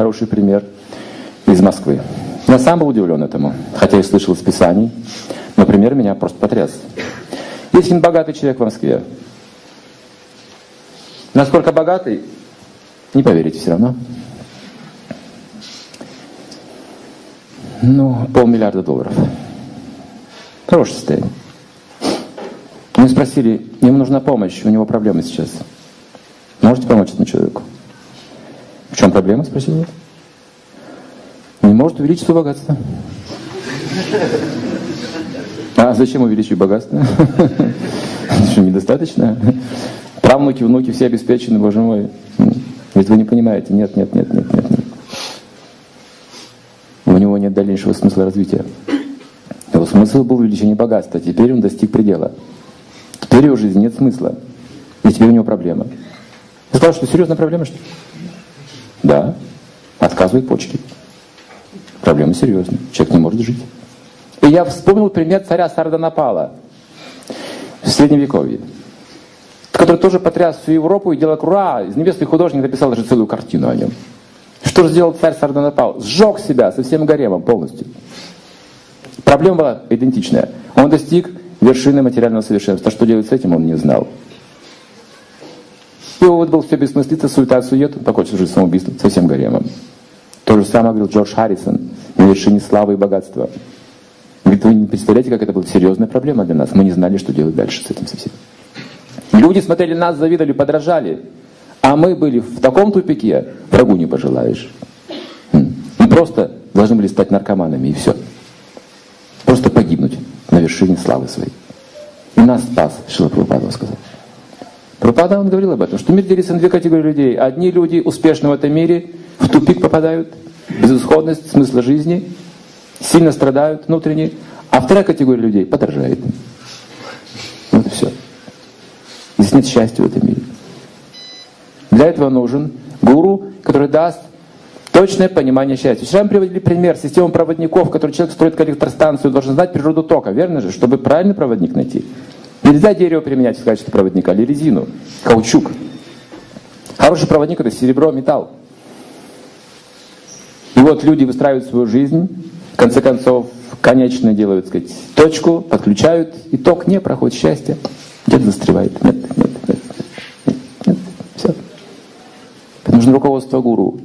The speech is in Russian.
хороший пример из Москвы. Я сам был удивлен этому, хотя и слышал из Писаний, но пример меня просто потряс. Есть один богатый человек в Москве. Насколько богатый, не поверите все равно. Ну, полмиллиарда долларов. Хорошее состояние. Мы спросили, ему нужна помощь, у него проблемы сейчас. Можете помочь этому человеку? Чем проблема, спросил я. Не может увеличить свое богатство. А зачем увеличить богатство? Что, недостаточно? Правнуки, внуки все обеспечены, боже мой. Ведь вы не понимаете, нет, нет, нет, нет, нет, нет. У него нет дальнейшего смысла развития. Его смысл был увеличение богатства, теперь он достиг предела. Теперь его жизни нет смысла. И теперь у него проблема. Я сказал, что серьезная проблема, что ли? Да. Отказывают почки. Проблема серьезная. Человек не может жить. И я вспомнил пример царя Сарданапала в Средневековье, который тоже потряс всю Европу и делал круа. Известный художник написал даже целую картину о нем. Что же сделал царь Сарданапал? Сжег себя со всем гаремом полностью. Проблема была идентичная. Он достиг вершины материального совершенства. Что делать с этим, он не знал. Его вот был все бессмыслица, суета, сует, он покончил жизнь самоубийством со всем гаремом. То же самое говорил Джордж Харрисон на вершине славы и богатства. Говорит, вы не представляете, как это была серьезная проблема для нас. Мы не знали, что делать дальше с этим совсем. Люди смотрели нас, завидовали, подражали. А мы были в таком тупике, врагу не пожелаешь. Мы просто должны были стать наркоманами, и все. Просто погибнуть на вершине славы своей. И нас спас, Шила Прабхупада сказал. Прабхупада, он говорил об этом, что мир делится на две категории людей. Одни люди успешны в этом мире, в тупик попадают, безысходность смысла жизни, сильно страдают внутренне, а вторая категория людей подражает. Вот и все. Здесь нет счастья в этом мире. Для этого нужен гуру, который даст точное понимание счастья. Вчера мы приводили пример системы проводников, который человек строит коллекторстанцию, должен знать природу тока, верно же, чтобы правильный проводник найти. Нельзя дерево применять в качестве проводника, или резину, каучук. Хороший проводник это серебро, металл. И вот люди выстраивают свою жизнь, в конце концов, конечно делают, так сказать, точку, подключают, и ток не проходит счастье. Где-то застревает. Нет, нет, нет, нет, нет. Все. Нужно руководство гуру.